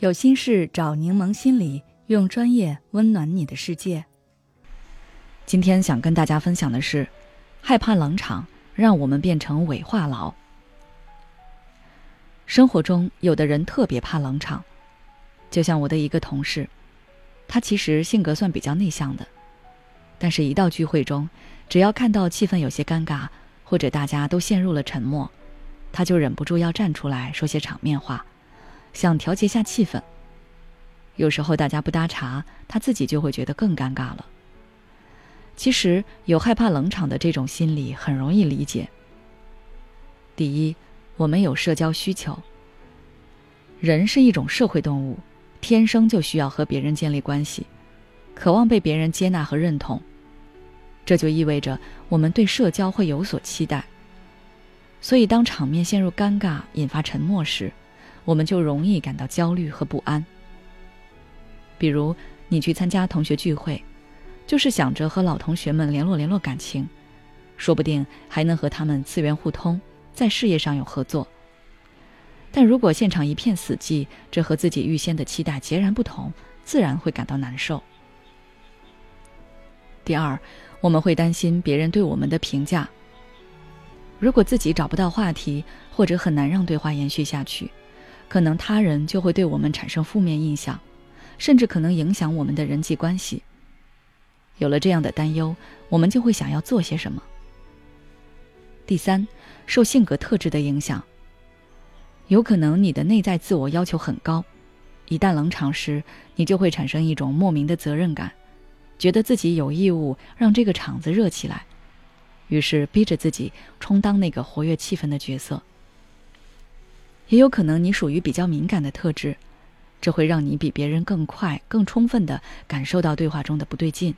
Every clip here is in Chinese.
有心事找柠檬心理，用专业温暖你的世界。今天想跟大家分享的是，害怕冷场让我们变成伪话痨。生活中有的人特别怕冷场，就像我的一个同事，他其实性格算比较内向的，但是一到聚会中，只要看到气氛有些尴尬，或者大家都陷入了沉默，他就忍不住要站出来说些场面话。想调节下气氛。有时候大家不搭茬，他自己就会觉得更尴尬了。其实有害怕冷场的这种心理很容易理解。第一，我们有社交需求。人是一种社会动物，天生就需要和别人建立关系，渴望被别人接纳和认同。这就意味着我们对社交会有所期待。所以当场面陷入尴尬、引发沉默时，我们就容易感到焦虑和不安。比如，你去参加同学聚会，就是想着和老同学们联络联络感情，说不定还能和他们资源互通，在事业上有合作。但如果现场一片死寂，这和自己预先的期待截然不同，自然会感到难受。第二，我们会担心别人对我们的评价。如果自己找不到话题，或者很难让对话延续下去。可能他人就会对我们产生负面印象，甚至可能影响我们的人际关系。有了这样的担忧，我们就会想要做些什么。第三，受性格特质的影响，有可能你的内在自我要求很高，一旦冷场时，你就会产生一种莫名的责任感，觉得自己有义务让这个场子热起来，于是逼着自己充当那个活跃气氛的角色。也有可能你属于比较敏感的特质，这会让你比别人更快、更充分地感受到对话中的不对劲。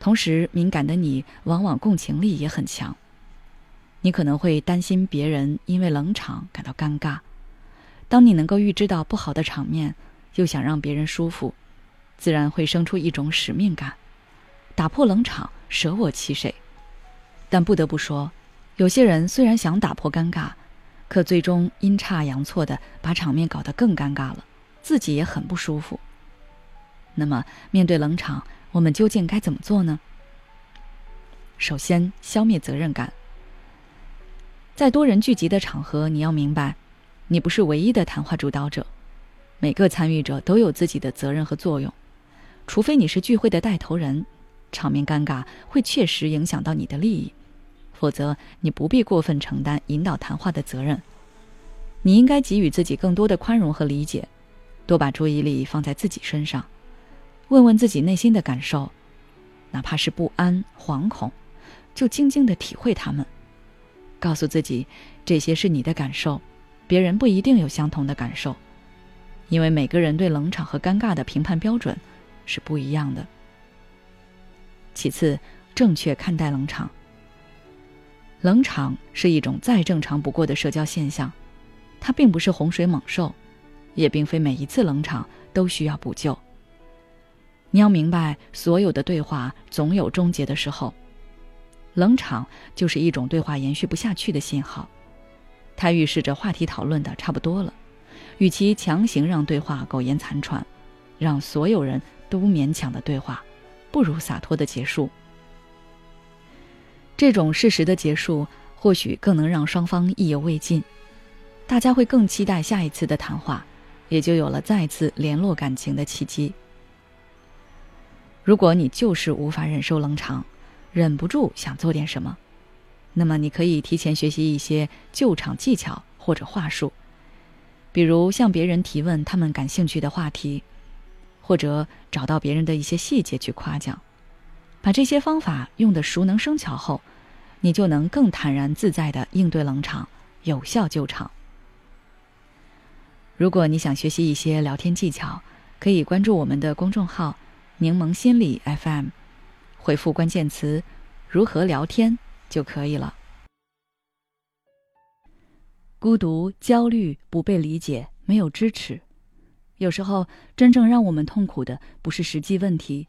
同时，敏感的你往往共情力也很强，你可能会担心别人因为冷场感到尴尬。当你能够预知到不好的场面，又想让别人舒服，自然会生出一种使命感，打破冷场，舍我其谁。但不得不说，有些人虽然想打破尴尬。可最终阴差阳错的把场面搞得更尴尬了，自己也很不舒服。那么，面对冷场，我们究竟该怎么做呢？首先，消灭责任感。在多人聚集的场合，你要明白，你不是唯一的谈话主导者，每个参与者都有自己的责任和作用。除非你是聚会的带头人，场面尴尬会确实影响到你的利益。否则，你不必过分承担引导谈话的责任。你应该给予自己更多的宽容和理解，多把注意力放在自己身上，问问自己内心的感受，哪怕是不安、惶恐，就静静的体会他们，告诉自己这些是你的感受，别人不一定有相同的感受，因为每个人对冷场和尴尬的评判标准是不一样的。其次，正确看待冷场。冷场是一种再正常不过的社交现象，它并不是洪水猛兽，也并非每一次冷场都需要补救。你要明白，所有的对话总有终结的时候，冷场就是一种对话延续不下去的信号，它预示着话题讨论的差不多了。与其强行让对话苟延残喘，让所有人都勉强的对话，不如洒脱的结束。这种事实的结束，或许更能让双方意犹未尽，大家会更期待下一次的谈话，也就有了再次联络感情的契机。如果你就是无法忍受冷场，忍不住想做点什么，那么你可以提前学习一些救场技巧或者话术，比如向别人提问他们感兴趣的话题，或者找到别人的一些细节去夸奖。把这些方法用得熟能生巧后，你就能更坦然自在地应对冷场，有效救场。如果你想学习一些聊天技巧，可以关注我们的公众号“柠檬心理 FM”，回复关键词“如何聊天”就可以了。孤独、焦虑、不被理解、没有支持，有时候真正让我们痛苦的不是实际问题。